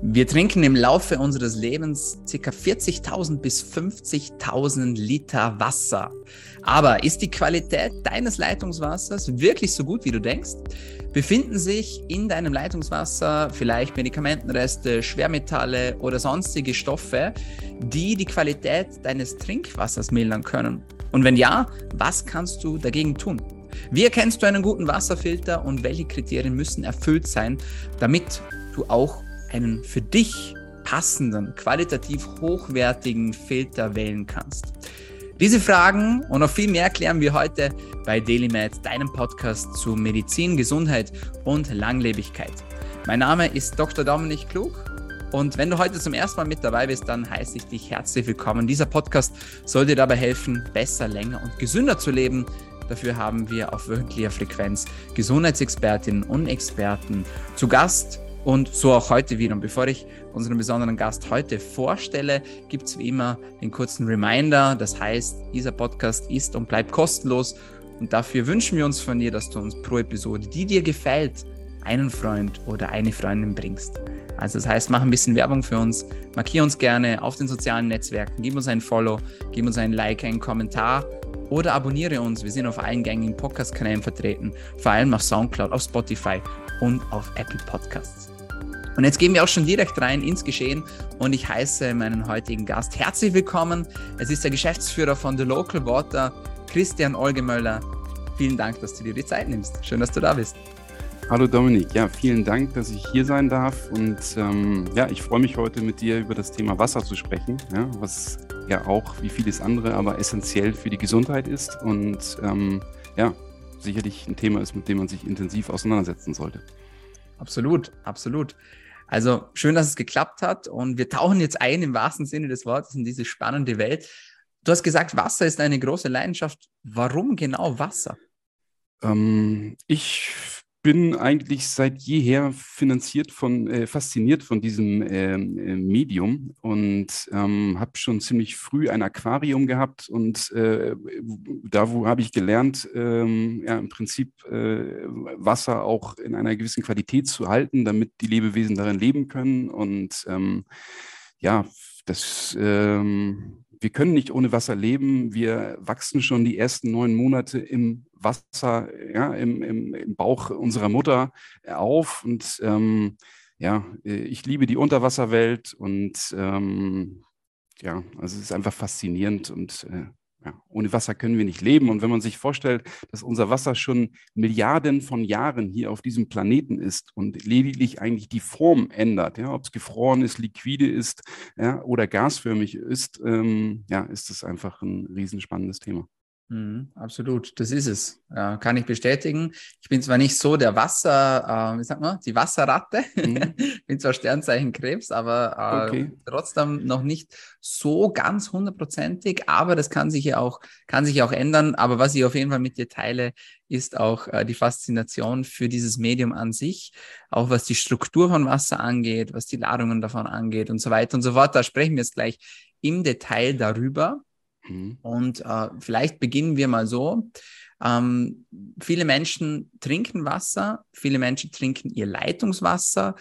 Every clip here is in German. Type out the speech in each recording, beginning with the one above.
Wir trinken im Laufe unseres Lebens ca. 40.000 bis 50.000 Liter Wasser. Aber ist die Qualität deines Leitungswassers wirklich so gut, wie du denkst? Befinden sich in deinem Leitungswasser vielleicht Medikamentenreste, Schwermetalle oder sonstige Stoffe, die die Qualität deines Trinkwassers mildern können? Und wenn ja, was kannst du dagegen tun? Wie erkennst du einen guten Wasserfilter und welche Kriterien müssen erfüllt sein, damit du auch einen für dich passenden, qualitativ hochwertigen Filter wählen kannst. Diese Fragen und noch viel mehr klären wir heute bei DailyMed, deinem Podcast zu Medizin, Gesundheit und Langlebigkeit. Mein Name ist Dr. Dominik Klug und wenn du heute zum ersten Mal mit dabei bist, dann heiße ich dich herzlich willkommen. Dieser Podcast soll dir dabei helfen, besser, länger und gesünder zu leben. Dafür haben wir auf wöchentlicher Frequenz Gesundheitsexpertinnen und Experten zu Gast und so auch heute wieder. Und bevor ich unseren besonderen Gast heute vorstelle, gibt es wie immer den kurzen Reminder. Das heißt, dieser Podcast ist und bleibt kostenlos. Und dafür wünschen wir uns von dir, dass du uns pro Episode, die dir gefällt, einen Freund oder eine Freundin bringst. Also das heißt, mach ein bisschen Werbung für uns, markier uns gerne auf den sozialen Netzwerken, gib uns ein Follow, gib uns ein Like, einen Kommentar oder abonniere uns. Wir sind auf allen gängigen Podcast-Kanälen vertreten, vor allem auf Soundcloud, auf Spotify und auf Apple Podcasts. Und jetzt gehen wir auch schon direkt rein ins Geschehen und ich heiße meinen heutigen Gast herzlich willkommen. Es ist der Geschäftsführer von The Local Water, Christian Olgemöller. Vielen Dank, dass du dir die Zeit nimmst. Schön, dass du da bist. Hallo Dominik, ja, vielen Dank, dass ich hier sein darf und ähm, ja, ich freue mich heute mit dir über das Thema Wasser zu sprechen, ja, was ja auch wie vieles andere aber essentiell für die Gesundheit ist und ähm, ja, sicherlich ein Thema ist, mit dem man sich intensiv auseinandersetzen sollte. Absolut, absolut. Also schön, dass es geklappt hat und wir tauchen jetzt ein im wahrsten Sinne des Wortes in diese spannende Welt. Du hast gesagt, Wasser ist eine große Leidenschaft. Warum genau Wasser? Ähm, ich bin eigentlich seit jeher finanziert von, äh, fasziniert von diesem ähm, äh, Medium und ähm, habe schon ziemlich früh ein Aquarium gehabt und äh, da wo habe ich gelernt, ähm, ja, im Prinzip äh, Wasser auch in einer gewissen Qualität zu halten, damit die Lebewesen darin leben können und ähm, ja, das ähm, wir können nicht ohne Wasser leben. Wir wachsen schon die ersten neun Monate im Wasser, ja, im, im, im Bauch unserer Mutter auf. Und ähm, ja, ich liebe die Unterwasserwelt und ähm, ja, also es ist einfach faszinierend und äh, ja, ohne Wasser können wir nicht leben. Und wenn man sich vorstellt, dass unser Wasser schon Milliarden von Jahren hier auf diesem Planeten ist und lediglich eigentlich die Form ändert, ja, ob es gefroren ist, liquide ist ja, oder gasförmig ist, ähm, ja, ist das einfach ein riesenspannendes Thema. Mhm, absolut, das ist es. Äh, kann ich bestätigen. Ich bin zwar nicht so der Wasser, äh, wie sagt man, die Wasserratte. Mhm. bin zwar Sternzeichen Krebs, aber äh, okay. trotzdem noch nicht so ganz hundertprozentig. Aber das kann sich ja auch, kann sich auch ändern. Aber was ich auf jeden Fall mit dir teile, ist auch äh, die Faszination für dieses Medium an sich, auch was die Struktur von Wasser angeht, was die Ladungen davon angeht und so weiter und so fort. Da sprechen wir jetzt gleich im Detail darüber. Mhm. Und äh, vielleicht beginnen wir mal so. Ähm, viele Menschen trinken Wasser, viele Menschen trinken ihr Leitungswasser.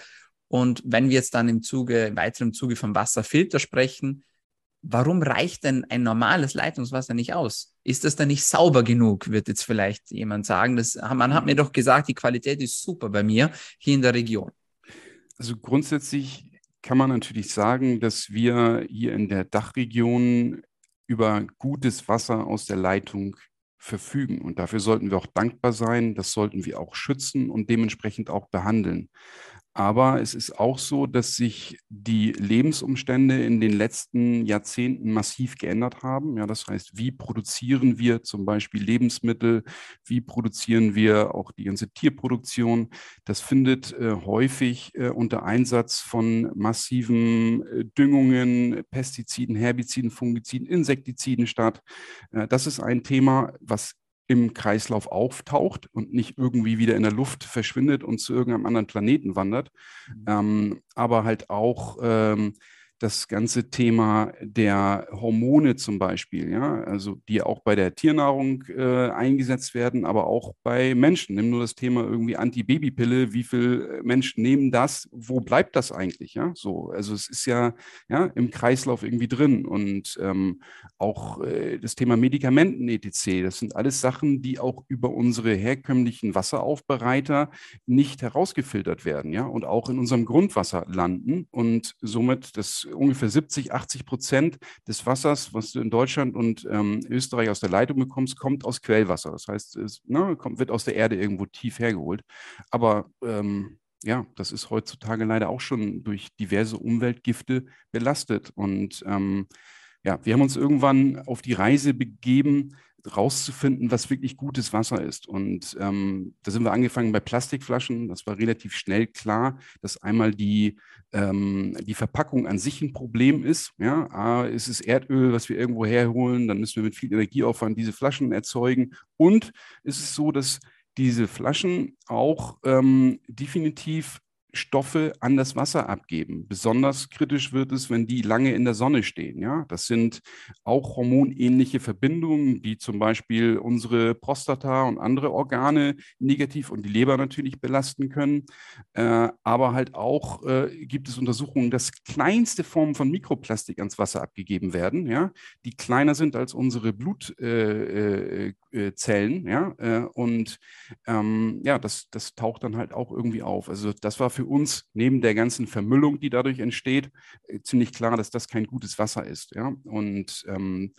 Und wenn wir jetzt dann im Zuge, im weiteren Zuge vom Wasserfilter sprechen, warum reicht denn ein normales Leitungswasser nicht aus? Ist das dann nicht sauber genug, wird jetzt vielleicht jemand sagen. Das, man hat mir doch gesagt, die Qualität ist super bei mir hier in der Region. Also grundsätzlich kann man natürlich sagen, dass wir hier in der Dachregion über gutes Wasser aus der Leitung verfügen. Und dafür sollten wir auch dankbar sein, das sollten wir auch schützen und dementsprechend auch behandeln. Aber es ist auch so, dass sich die Lebensumstände in den letzten Jahrzehnten massiv geändert haben. Ja, das heißt, wie produzieren wir zum Beispiel Lebensmittel? Wie produzieren wir auch die ganze Tierproduktion? Das findet äh, häufig äh, unter Einsatz von massiven äh, Düngungen, Pestiziden, Herbiziden, Fungiziden, Insektiziden statt. Äh, das ist ein Thema, was im Kreislauf auftaucht und nicht irgendwie wieder in der Luft verschwindet und zu irgendeinem anderen Planeten wandert, mhm. ähm, aber halt auch ähm, das ganze Thema der Hormone zum Beispiel, ja, also die auch bei der Tiernahrung äh, eingesetzt werden, aber auch bei Menschen. Nimm nur das Thema irgendwie Antibabypille, wie viele Menschen nehmen das, wo bleibt das eigentlich, ja, so, also es ist ja, ja im Kreislauf irgendwie drin und ähm, auch äh, das Thema Medikamenten etc., das sind alles Sachen, die auch über unsere herkömmlichen Wasseraufbereiter nicht herausgefiltert werden, ja, und auch in unserem Grundwasser landen und somit das ungefähr 70, 80 Prozent des Wassers, was du in Deutschland und ähm, Österreich aus der Leitung bekommst, kommt aus Quellwasser. Das heißt, es ne, kommt, wird aus der Erde irgendwo tief hergeholt. Aber ähm, ja, das ist heutzutage leider auch schon durch diverse Umweltgifte belastet. Und ähm, ja, wir haben uns irgendwann auf die Reise begeben, rauszufinden, was wirklich gutes Wasser ist. Und ähm, da sind wir angefangen bei Plastikflaschen. Das war relativ schnell klar, dass einmal die, ähm, die Verpackung an sich ein Problem ist. Ja, A, ist Erdöl, was wir irgendwo herholen, dann müssen wir mit viel Energieaufwand diese Flaschen erzeugen. Und es ist so, dass diese Flaschen auch ähm, definitiv Stoffe an das Wasser abgeben. Besonders kritisch wird es, wenn die lange in der Sonne stehen. Ja? Das sind auch hormonähnliche Verbindungen, die zum Beispiel unsere Prostata und andere Organe negativ und die Leber natürlich belasten können. Äh, aber halt auch äh, gibt es Untersuchungen, dass kleinste Formen von Mikroplastik ans Wasser abgegeben werden, ja? die kleiner sind als unsere Blutzellen. Äh, äh ja? Äh, und ähm, ja, das, das taucht dann halt auch irgendwie auf. Also das war für uns neben der ganzen Vermüllung, die dadurch entsteht, äh, ziemlich klar, dass das kein gutes Wasser ist. Ja? Und ähm,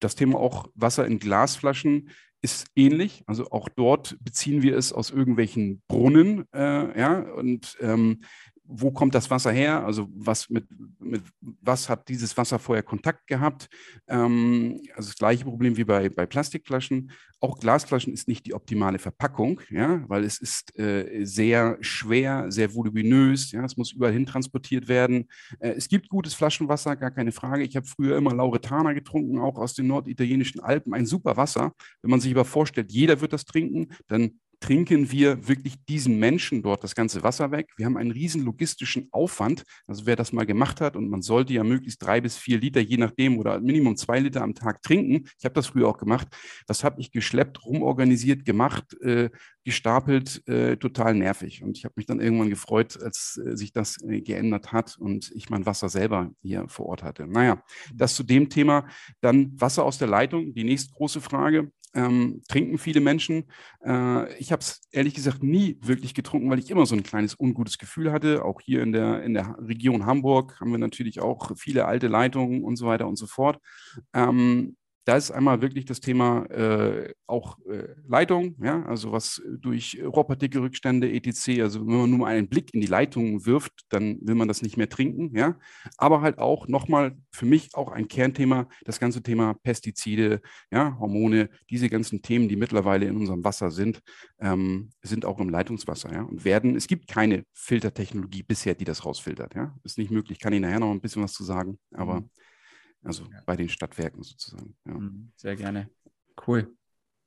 das Thema auch Wasser in Glasflaschen ist ähnlich. Also auch dort beziehen wir es aus irgendwelchen Brunnen. Äh, ja? Und ähm, wo kommt das Wasser her? Also was mit, mit was hat dieses Wasser vorher Kontakt gehabt? Ähm, also das gleiche Problem wie bei, bei Plastikflaschen. Auch Glasflaschen ist nicht die optimale Verpackung, ja, weil es ist äh, sehr schwer, sehr voluminös, ja, es muss überall hin transportiert werden. Äh, es gibt gutes Flaschenwasser, gar keine Frage. Ich habe früher immer Lauretana getrunken, auch aus den norditalienischen Alpen, ein super Wasser. Wenn man sich aber vorstellt, jeder wird das trinken, dann trinken wir wirklich diesen Menschen dort das ganze Wasser weg. Wir haben einen riesen logistischen Aufwand. Also wer das mal gemacht hat und man sollte ja möglichst drei bis vier Liter, je nachdem, oder Minimum zwei Liter am Tag trinken. Ich habe das früher auch gemacht. Das habe ich geschleppt, rumorganisiert, gemacht, äh, gestapelt, äh, total nervig. Und ich habe mich dann irgendwann gefreut, als äh, sich das äh, geändert hat und ich mein Wasser selber hier vor Ort hatte. Naja, das zu dem Thema. Dann Wasser aus der Leitung, die nächste große Frage ähm, trinken viele Menschen. Äh, ich habe es ehrlich gesagt nie wirklich getrunken, weil ich immer so ein kleines ungutes Gefühl hatte. Auch hier in der, in der Region Hamburg haben wir natürlich auch viele alte Leitungen und so weiter und so fort. Ähm, da ist einmal wirklich das Thema äh, auch äh, Leitung, ja, also was durch Rohrpartikelrückstände etc. Also wenn man nur einen Blick in die Leitung wirft, dann will man das nicht mehr trinken, ja. Aber halt auch nochmal für mich auch ein Kernthema, das ganze Thema Pestizide, ja, Hormone, diese ganzen Themen, die mittlerweile in unserem Wasser sind, ähm, sind auch im Leitungswasser, ja, und werden. Es gibt keine Filtertechnologie bisher, die das rausfiltert, ja. Ist nicht möglich. Kann ich nachher noch ein bisschen was zu sagen, aber mhm. Also ja. bei den Stadtwerken sozusagen. Ja. Mhm, sehr gerne. Cool.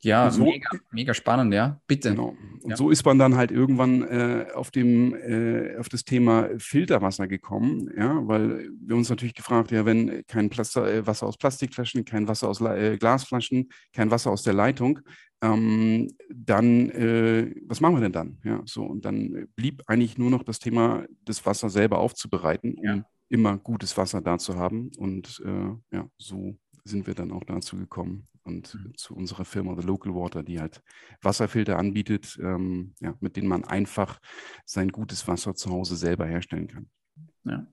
Ja, so, mega, mega, spannend, ja. Bitte. Genau. Und ja. so ist man dann halt irgendwann äh, auf, dem, äh, auf das Thema Filterwasser gekommen, ja, weil wir uns natürlich gefragt, ja, wenn kein Plaster, äh, Wasser aus Plastikflaschen, kein Wasser aus äh, Glasflaschen, kein Wasser aus der Leitung, ähm, dann, äh, was machen wir denn dann? Ja, so, und dann blieb eigentlich nur noch das Thema, das Wasser selber aufzubereiten, um ja immer gutes Wasser da zu haben. Und äh, ja, so sind wir dann auch dazu gekommen und mhm. zu unserer Firma The Local Water, die halt Wasserfilter anbietet, ähm, ja, mit denen man einfach sein gutes Wasser zu Hause selber herstellen kann. Ja,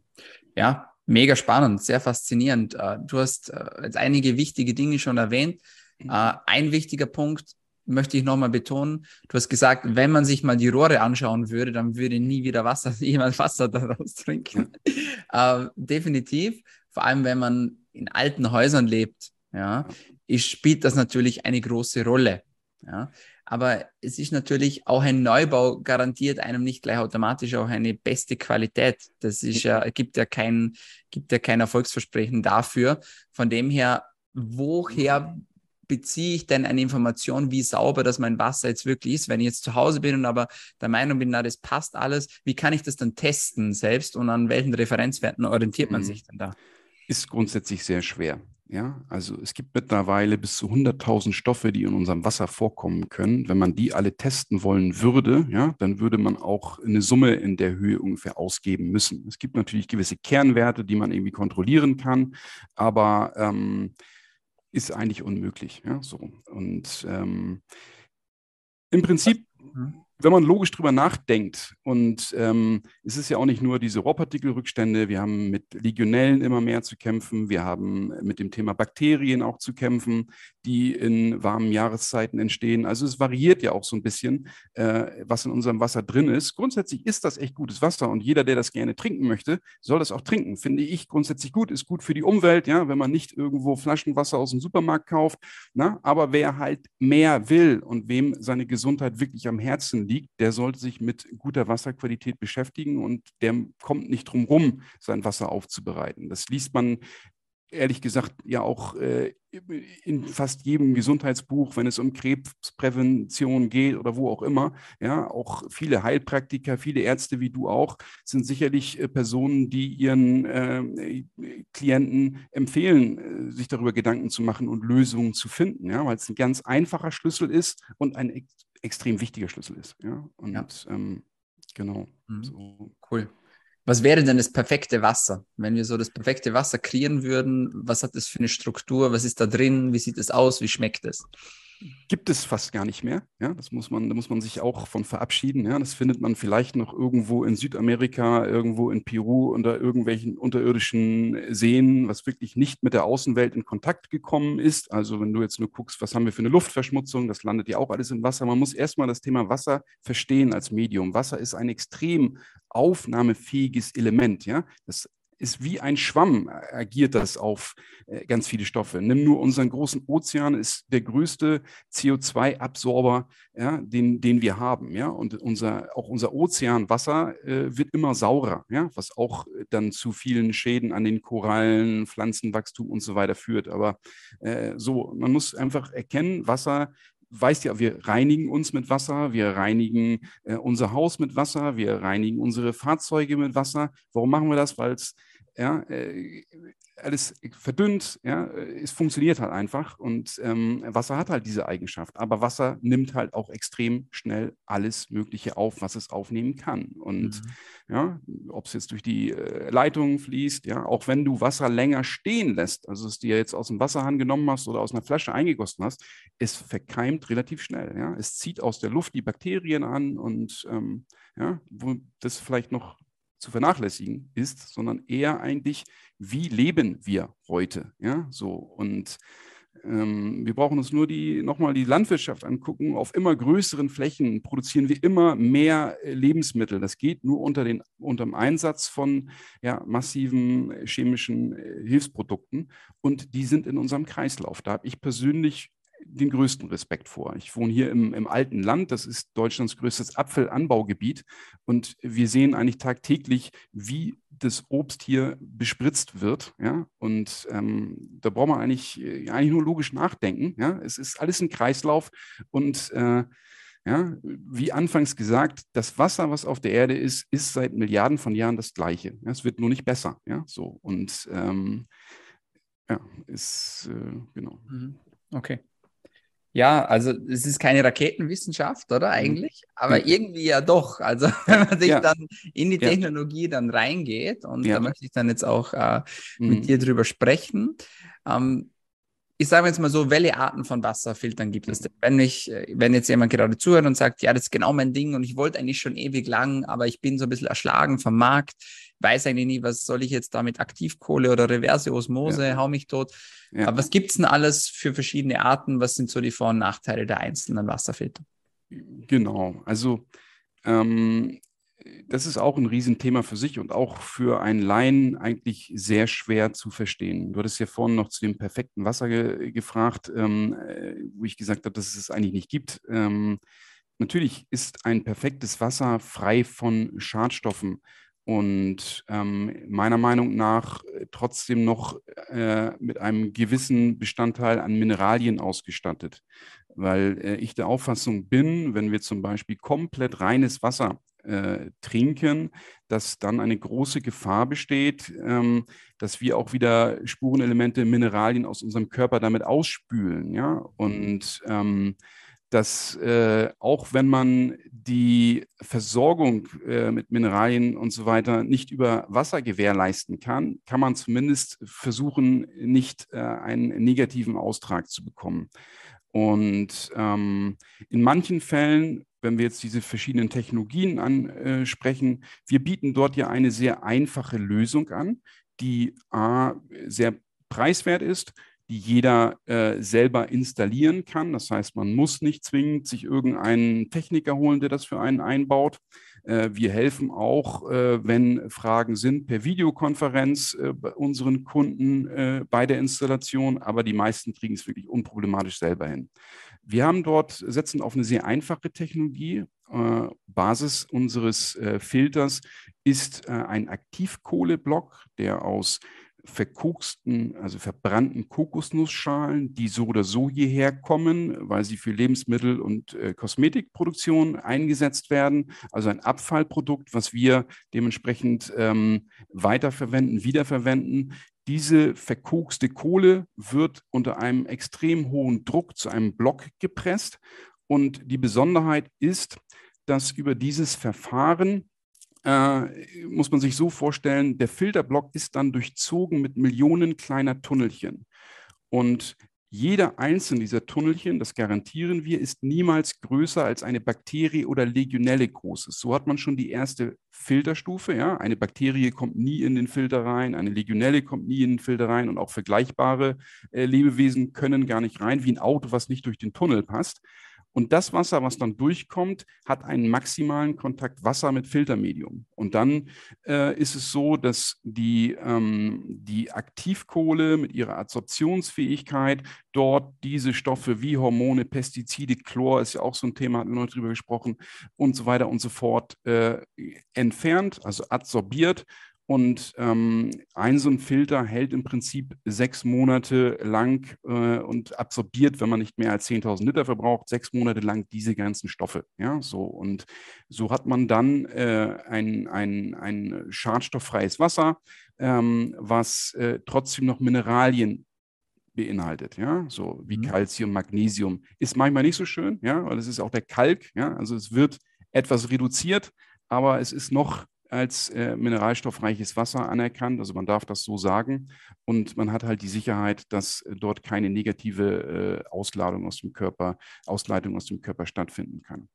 ja mega spannend, sehr faszinierend. Äh, du hast äh, jetzt einige wichtige Dinge schon erwähnt. Mhm. Äh, ein wichtiger Punkt, möchte ich nochmal betonen. Du hast gesagt, wenn man sich mal die Rohre anschauen würde, dann würde nie wieder Wasser, jemand Wasser daraus trinken. äh, definitiv. Vor allem, wenn man in alten Häusern lebt, ja, ist, spielt das natürlich eine große Rolle. Ja. Aber es ist natürlich auch ein Neubau garantiert einem nicht gleich automatisch auch eine beste Qualität. Das ist ja, gibt ja kein, gibt ja kein Erfolgsversprechen dafür. Von dem her, woher beziehe ich denn eine Information, wie sauber das mein Wasser jetzt wirklich ist? Wenn ich jetzt zu Hause bin und aber der Meinung bin, na, das passt alles, wie kann ich das dann testen selbst und an welchen Referenzwerten orientiert man mhm. sich denn da? Ist grundsätzlich sehr schwer. Ja, also es gibt mittlerweile bis zu 100.000 Stoffe, die in unserem Wasser vorkommen können. Wenn man die alle testen wollen würde, ja, dann würde man auch eine Summe in der Höhe ungefähr ausgeben müssen. Es gibt natürlich gewisse Kernwerte, die man irgendwie kontrollieren kann, aber ähm, ist eigentlich unmöglich. Ja, so. Und ähm, im Prinzip wenn man logisch drüber nachdenkt, und ähm, es ist ja auch nicht nur diese Rohpartikelrückstände, wir haben mit Legionellen immer mehr zu kämpfen, wir haben mit dem Thema Bakterien auch zu kämpfen, die in warmen Jahreszeiten entstehen. Also es variiert ja auch so ein bisschen, äh, was in unserem Wasser drin ist. Grundsätzlich ist das echt gutes Wasser und jeder, der das gerne trinken möchte, soll das auch trinken. Finde ich grundsätzlich gut, ist gut für die Umwelt, ja, wenn man nicht irgendwo Flaschenwasser aus dem Supermarkt kauft. Na? Aber wer halt mehr will und wem seine Gesundheit wirklich am Herzen liegt, der sollte sich mit guter Wasserqualität beschäftigen und der kommt nicht drum rum, sein Wasser aufzubereiten. Das liest man ehrlich gesagt ja auch äh, in fast jedem Gesundheitsbuch, wenn es um Krebsprävention geht oder wo auch immer. Ja, auch viele Heilpraktiker, viele Ärzte wie du auch, sind sicherlich äh, Personen, die ihren äh, Klienten empfehlen, äh, sich darüber Gedanken zu machen und Lösungen zu finden. Ja, weil es ein ganz einfacher Schlüssel ist und ein extrem wichtiger Schlüssel ist. Ja, und ja. Ähm, genau. Mhm. So. Cool. Was wäre denn das perfekte Wasser? Wenn wir so das perfekte Wasser kreieren würden, was hat das für eine Struktur? Was ist da drin? Wie sieht es aus? Wie schmeckt es? Gibt es fast gar nicht mehr. Ja, das muss man, da muss man sich auch von verabschieden. Ja, das findet man vielleicht noch irgendwo in Südamerika, irgendwo in Peru unter irgendwelchen unterirdischen Seen, was wirklich nicht mit der Außenwelt in Kontakt gekommen ist. Also wenn du jetzt nur guckst, was haben wir für eine Luftverschmutzung, das landet ja auch alles im Wasser. Man muss erstmal das Thema Wasser verstehen als Medium. Wasser ist ein extrem aufnahmefähiges Element. Ja, das ist wie ein Schwamm, äh, agiert das auf äh, ganz viele Stoffe. Nimm nur unseren großen Ozean, ist der größte CO2-Absorber, ja, den, den wir haben. Ja? Und unser, auch unser Ozeanwasser äh, wird immer saurer, ja? was auch dann zu vielen Schäden an den Korallen, Pflanzenwachstum und so weiter führt. Aber äh, so, man muss einfach erkennen, Wasser weißt ja, wir reinigen uns mit Wasser, wir reinigen äh, unser Haus mit Wasser, wir reinigen unsere Fahrzeuge mit Wasser. Warum machen wir das? Weil es ja, äh, alles verdünnt, ja, es funktioniert halt einfach und ähm, Wasser hat halt diese Eigenschaft. Aber Wasser nimmt halt auch extrem schnell alles Mögliche auf, was es aufnehmen kann. Und mhm. ja, ob es jetzt durch die äh, Leitungen fließt, ja, auch wenn du Wasser länger stehen lässt, also es dir jetzt aus dem Wasserhahn genommen hast oder aus einer Flasche eingegossen hast, es verkeimt relativ schnell. Ja, es zieht aus der Luft die Bakterien an und ähm, ja, wo das vielleicht noch zu vernachlässigen ist, sondern eher eigentlich, wie leben wir heute? Ja, so und ähm, wir brauchen uns nur die nochmal die Landwirtschaft angucken. Auf immer größeren Flächen produzieren wir immer mehr äh, Lebensmittel. Das geht nur unter, den, unter dem Einsatz von ja, massiven äh, chemischen äh, Hilfsprodukten und die sind in unserem Kreislauf. Da habe ich persönlich den größten Respekt vor. Ich wohne hier im, im alten Land, das ist Deutschlands größtes Apfelanbaugebiet und wir sehen eigentlich tagtäglich, wie das Obst hier bespritzt wird. Ja? Und ähm, da braucht man eigentlich, äh, eigentlich nur logisch nachdenken. Ja? Es ist alles ein Kreislauf und äh, ja, wie anfangs gesagt, das Wasser, was auf der Erde ist, ist seit Milliarden von Jahren das gleiche. Ja, es wird nur nicht besser. Ja, so und ähm, ja, ist äh, genau. Mhm. Okay. Ja, also es ist keine Raketenwissenschaft, oder mhm. eigentlich? Aber irgendwie ja doch. Also wenn man sich ja. dann in die Technologie ja. dann reingeht, und ja. da möchte ich dann jetzt auch äh, mit mhm. dir drüber sprechen. Ähm, ich sage jetzt mal so, welche Arten von Wasserfiltern gibt es denn? Wenn ich, wenn jetzt jemand gerade zuhört und sagt, ja, das ist genau mein Ding und ich wollte eigentlich schon ewig lang, aber ich bin so ein bisschen erschlagen vom Markt, weiß eigentlich nie, was soll ich jetzt da mit Aktivkohle oder Reverse Osmose, ja. hau mich tot. Ja. Aber was gibt es denn alles für verschiedene Arten? Was sind so die Vor- und Nachteile der einzelnen Wasserfilter? Genau, also ähm, das ist auch ein Riesenthema für sich und auch für einen Laien eigentlich sehr schwer zu verstehen. Du hattest ja vorhin noch zu dem perfekten Wasser ge gefragt, ähm, äh, wo ich gesagt habe, dass es es eigentlich nicht gibt. Ähm, natürlich ist ein perfektes Wasser frei von Schadstoffen und ähm, meiner Meinung nach trotzdem noch äh, mit einem gewissen Bestandteil an Mineralien ausgestattet, weil äh, ich der Auffassung bin, wenn wir zum Beispiel komplett reines Wasser äh, trinken, dass dann eine große Gefahr besteht, ähm, dass wir auch wieder Spurenelemente, Mineralien aus unserem Körper damit ausspülen. Ja? Und ähm, dass äh, auch wenn man die Versorgung äh, mit Mineralien und so weiter nicht über Wasser gewährleisten kann, kann man zumindest versuchen, nicht äh, einen negativen Austrag zu bekommen. Und ähm, in manchen Fällen, wenn wir jetzt diese verschiedenen Technologien ansprechen, wir bieten dort ja eine sehr einfache Lösung an, die A, sehr preiswert ist, die jeder äh, selber installieren kann. Das heißt, man muss nicht zwingend sich irgendeinen Techniker holen, der das für einen einbaut. Äh, wir helfen auch, äh, wenn Fragen sind, per Videokonferenz äh, bei unseren Kunden äh, bei der Installation, aber die meisten kriegen es wirklich unproblematisch selber hin. Wir haben dort, setzen auf eine sehr einfache Technologie. Äh, Basis unseres Filters ist ein Aktivkohleblock, der aus verkoksten, also verbrannten Kokosnussschalen, die so oder so hierher kommen, weil sie für Lebensmittel- und äh, Kosmetikproduktion eingesetzt werden. Also ein Abfallprodukt, was wir dementsprechend ähm, weiterverwenden, wiederverwenden. Diese verkokste Kohle wird unter einem extrem hohen Druck zu einem Block gepresst. Und die Besonderheit ist, dass über dieses Verfahren äh, muss man sich so vorstellen, der Filterblock ist dann durchzogen mit Millionen kleiner Tunnelchen. Und jeder einzelne dieser Tunnelchen, das garantieren wir, ist niemals größer als eine Bakterie oder Legionelle groß ist. So hat man schon die erste Filterstufe. Ja? Eine Bakterie kommt nie in den Filter rein, eine Legionelle kommt nie in den Filter rein und auch vergleichbare äh, Lebewesen können gar nicht rein, wie ein Auto, was nicht durch den Tunnel passt. Und das Wasser, was dann durchkommt, hat einen maximalen Kontakt Wasser mit Filtermedium. Und dann äh, ist es so, dass die, ähm, die Aktivkohle mit ihrer Adsorptionsfähigkeit dort diese Stoffe wie Hormone, Pestizide, Chlor ist ja auch so ein Thema, hatten wir noch drüber gesprochen, und so weiter und so fort äh, entfernt, also adsorbiert und ähm, ein so ein Filter hält im Prinzip sechs Monate lang äh, und absorbiert, wenn man nicht mehr als 10.000 Liter verbraucht, sechs Monate lang diese ganzen Stoffe. Ja, so. Und so hat man dann äh, ein, ein, ein schadstofffreies Wasser, ähm, was äh, trotzdem noch Mineralien beinhaltet, ja, so wie mhm. Calcium, Magnesium. Ist manchmal nicht so schön, ja, weil es ist auch der Kalk, ja, also es wird etwas reduziert, aber es ist noch als äh, mineralstoffreiches Wasser anerkannt. Also man darf das so sagen. Und man hat halt die Sicherheit, dass äh, dort keine negative äh, Ausladung aus dem Körper, Ausleitung aus dem Körper stattfinden kann.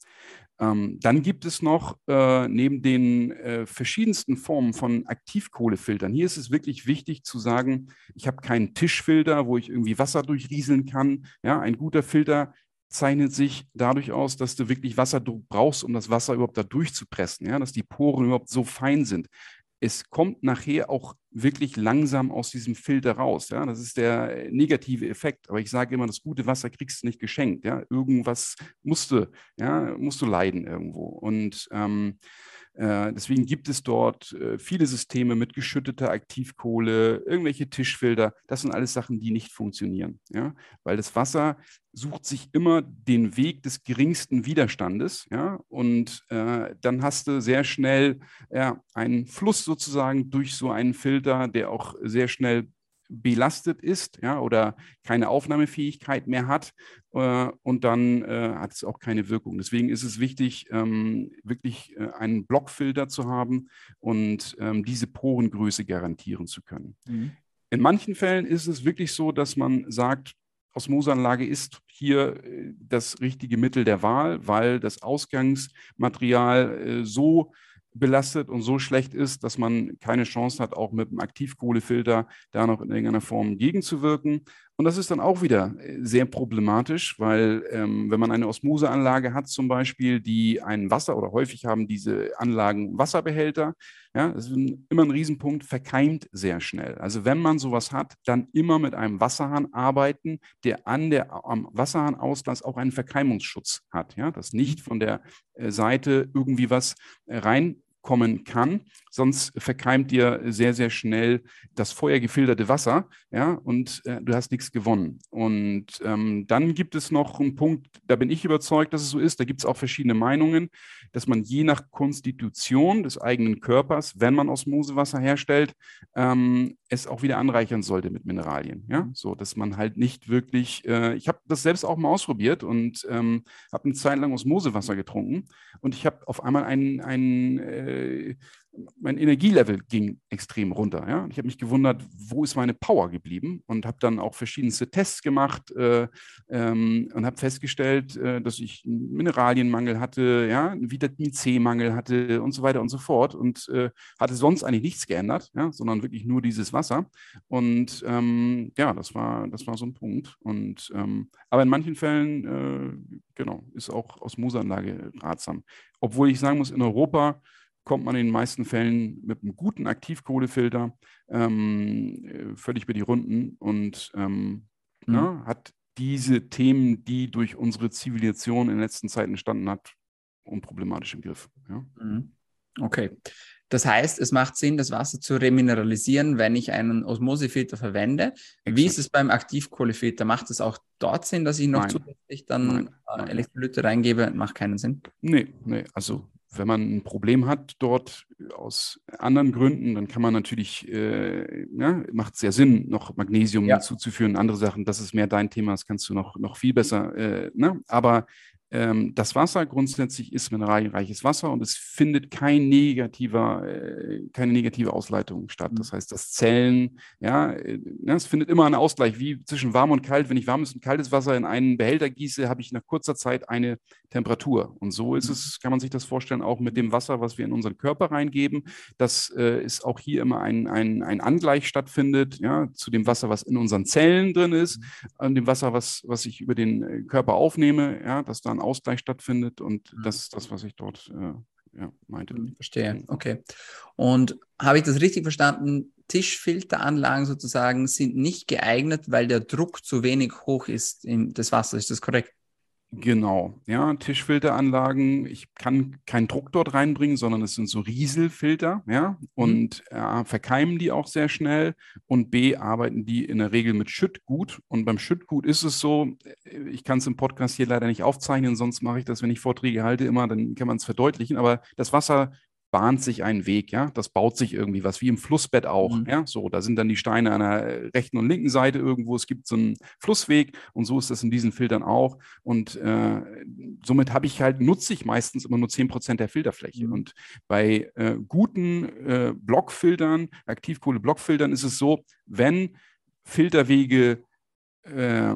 Ähm, dann gibt es noch äh, neben den äh, verschiedensten Formen von Aktivkohlefiltern. Hier ist es wirklich wichtig zu sagen, ich habe keinen Tischfilter, wo ich irgendwie Wasser durchrieseln kann. Ja, ein guter Filter zeichnet sich dadurch aus, dass du wirklich Wasserdruck brauchst, um das Wasser überhaupt da durchzupressen, ja, dass die Poren überhaupt so fein sind. Es kommt nachher auch wirklich langsam aus diesem Filter raus. Ja? Das ist der negative Effekt. Aber ich sage immer, das gute Wasser kriegst du nicht geschenkt. Ja? Irgendwas musst du, ja, musst du leiden irgendwo. Und ähm, äh, deswegen gibt es dort äh, viele Systeme mit geschütteter Aktivkohle, irgendwelche Tischfilter. Das sind alles Sachen, die nicht funktionieren. Ja? Weil das Wasser sucht sich immer den Weg des geringsten Widerstandes. Ja? Und äh, dann hast du sehr schnell ja, einen Fluss sozusagen durch so einen Filter, der auch sehr schnell belastet ist ja, oder keine Aufnahmefähigkeit mehr hat äh, und dann äh, hat es auch keine Wirkung. Deswegen ist es wichtig, ähm, wirklich äh, einen Blockfilter zu haben und ähm, diese Porengröße garantieren zu können. Mhm. In manchen Fällen ist es wirklich so, dass man sagt, Osmoseanlage ist hier äh, das richtige Mittel der Wahl, weil das Ausgangsmaterial äh, so belastet und so schlecht ist, dass man keine Chance hat, auch mit einem Aktivkohlefilter da noch in irgendeiner Form gegenzuwirken. Und das ist dann auch wieder äh, sehr problematisch, weil ähm, wenn man eine Osmoseanlage hat zum Beispiel, die ein Wasser oder häufig haben diese Anlagen Wasserbehälter, ja, das ist immer ein Riesenpunkt, verkeimt sehr schnell. Also wenn man sowas hat, dann immer mit einem Wasserhahn arbeiten, der an der am Wasserhahnauslass auch einen Verkeimungsschutz hat, ja, dass nicht von der äh, Seite irgendwie was äh, rein kommen kann, sonst verkeimt dir sehr, sehr schnell das vorher gefilterte Wasser, ja, und äh, du hast nichts gewonnen. Und ähm, dann gibt es noch einen Punkt, da bin ich überzeugt, dass es so ist, da gibt es auch verschiedene Meinungen, dass man je nach Konstitution des eigenen Körpers, wenn man Osmosewasser herstellt, ähm, es auch wieder anreichern sollte mit Mineralien, ja, so, dass man halt nicht wirklich, äh, ich habe das selbst auch mal ausprobiert und ähm, habe eine Zeit lang Osmosewasser getrunken und ich habe auf einmal einen, einen äh, mein Energielevel ging extrem runter. Ja? Ich habe mich gewundert, wo ist meine Power geblieben und habe dann auch verschiedenste Tests gemacht äh, ähm, und habe festgestellt, äh, dass ich einen Mineralienmangel hatte, ja, einen Vitamin C-Mangel hatte und so weiter und so fort und äh, hatte sonst eigentlich nichts geändert, ja, sondern wirklich nur dieses Wasser. Und ähm, ja, das war, das war so ein Punkt. Und, ähm, aber in manchen Fällen, äh, genau, ist auch Osmoseanlage ratsam. Obwohl ich sagen muss, in Europa, kommt man in den meisten Fällen mit einem guten Aktivkohlefilter ähm, äh, völlig über die Runden und ähm, mhm. ja, ne, hat diese Themen, die durch unsere Zivilisation in den letzten Zeiten entstanden hat, unproblematisch im Griff. Ja. Mhm. Okay. Das heißt, es macht Sinn, das Wasser zu remineralisieren, wenn ich einen Osmosefilter verwende. Exakt. Wie ist es beim Aktivkohlefilter? Macht es auch dort Sinn, dass ich noch Nein. zusätzlich dann Nein. Äh, Elektrolyte reingebe? Macht keinen Sinn? Nee, nee. Also wenn man ein Problem hat dort aus anderen Gründen, dann kann man natürlich, äh, ja, macht es sehr Sinn, noch Magnesium ja. zuzuführen, andere Sachen. Das ist mehr dein Thema, das kannst du noch, noch viel besser. Äh, ne? Aber ähm, das Wasser grundsätzlich ist mineralienreiches Wasser und es findet kein negativer, äh, keine negative Ausleitung statt. Das mhm. heißt, das Zellen, ja, äh, ne, es findet immer einen Ausgleich, wie zwischen warm und kalt. Wenn ich warmes und kaltes Wasser in einen Behälter gieße, habe ich nach kurzer Zeit eine Temperatur. Und so ist mhm. es, kann man sich das vorstellen, auch mit dem Wasser, was wir in unseren Körper reingeben, dass äh, es auch hier immer ein, ein, ein Angleich stattfindet, ja, zu dem Wasser, was in unseren Zellen drin ist, mhm. an dem Wasser, was, was ich über den äh, Körper aufnehme, ja, dass dann Ausgleich stattfindet und mhm. das ist das, was ich dort äh, ja, meinte. Mhm, verstehe, mhm. okay. Und habe ich das richtig verstanden? Tischfilteranlagen sozusagen sind nicht geeignet, weil der Druck zu wenig hoch ist in das Wasser. Ist das korrekt? Genau, ja, Tischfilteranlagen. Ich kann keinen Druck dort reinbringen, sondern es sind so Rieselfilter, ja, mhm. und äh, verkeimen die auch sehr schnell. Und B, arbeiten die in der Regel mit Schüttgut. Und beim Schüttgut ist es so, äh, ich kann es im Podcast hier leider nicht aufzeichnen, sonst mache ich das, wenn ich Vorträge halte, immer, dann kann man es verdeutlichen. Aber das Wasser bahnt sich ein Weg, ja. Das baut sich irgendwie was, wie im Flussbett auch, mhm. ja. So, da sind dann die Steine an der rechten und linken Seite irgendwo. Es gibt so einen Flussweg und so ist das in diesen Filtern auch. Und äh, somit habe ich halt, nutze ich meistens immer nur 10% der Filterfläche. Mhm. Und bei äh, guten äh, Blockfiltern, Aktivkohle-Blockfiltern ist es so, wenn Filterwege äh, äh,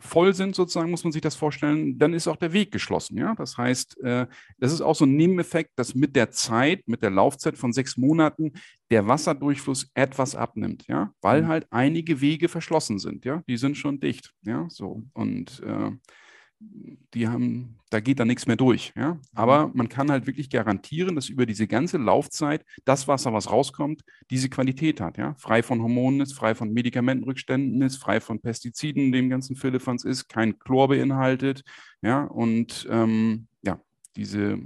voll sind, sozusagen, muss man sich das vorstellen, dann ist auch der Weg geschlossen. Ja? Das heißt, äh, das ist auch so ein Nebeneffekt, dass mit der Zeit, mit der Laufzeit von sechs Monaten der Wasserdurchfluss etwas abnimmt, ja, weil mhm. halt einige Wege verschlossen sind, ja, die sind schon dicht, ja, so und äh, die haben, da geht da nichts mehr durch. Ja? Aber mhm. man kann halt wirklich garantieren, dass über diese ganze Laufzeit das Wasser, was rauskommt, diese Qualität hat. Ja? Frei von Hormonen ist, frei von Medikamentenrückständen ist, frei von Pestiziden, dem ganzen Philippans ist, kein Chlor beinhaltet. Ja? Und ähm, ja, diese,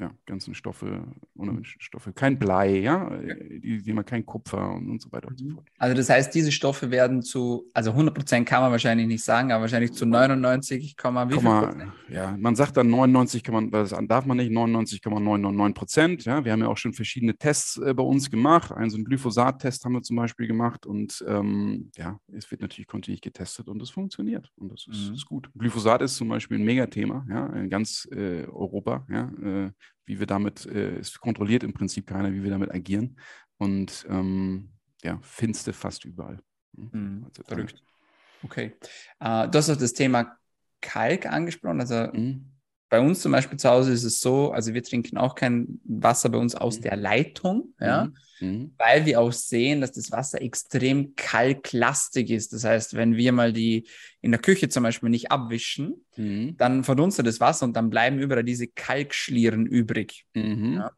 ja, ganzen Stoffe, unerwünschten Stoffe, kein Blei, ja, die, die man kein Kupfer und, und so weiter und so mhm. fort. Also das heißt, diese Stoffe werden zu, also 100 Prozent kann man wahrscheinlich nicht sagen, aber wahrscheinlich zu 99, wie viel Ja, man sagt dann 99, man, das darf man nicht, 99,999 Prozent. Ja, wir haben ja auch schon verschiedene Tests äh, bei uns gemacht. Einen so einen Glyphosat-Test haben wir zum Beispiel gemacht und ähm, ja, es wird natürlich kontinuierlich getestet und es funktioniert und das ist, mhm. ist, gut. Glyphosat ist zum Beispiel ein Megathema, ja, in ganz äh, Europa, ja, äh, wie wir damit, äh, es kontrolliert im Prinzip keiner, wie wir damit agieren. Und ähm, ja, finste fast überall. Hm, mhm, verrückt. Okay. Uh, du hast auch das Thema Kalk angesprochen. Also mhm. Bei uns zum Beispiel zu Hause ist es so, also wir trinken auch kein Wasser bei uns aus mhm. der Leitung, ja, mhm. mhm. weil wir auch sehen, dass das Wasser extrem kalklastig ist. Das heißt, wenn wir mal die in der Küche zum Beispiel nicht abwischen, mhm. dann verdunstet das Wasser und dann bleiben überall diese Kalkschlieren übrig. Mhm. Ja.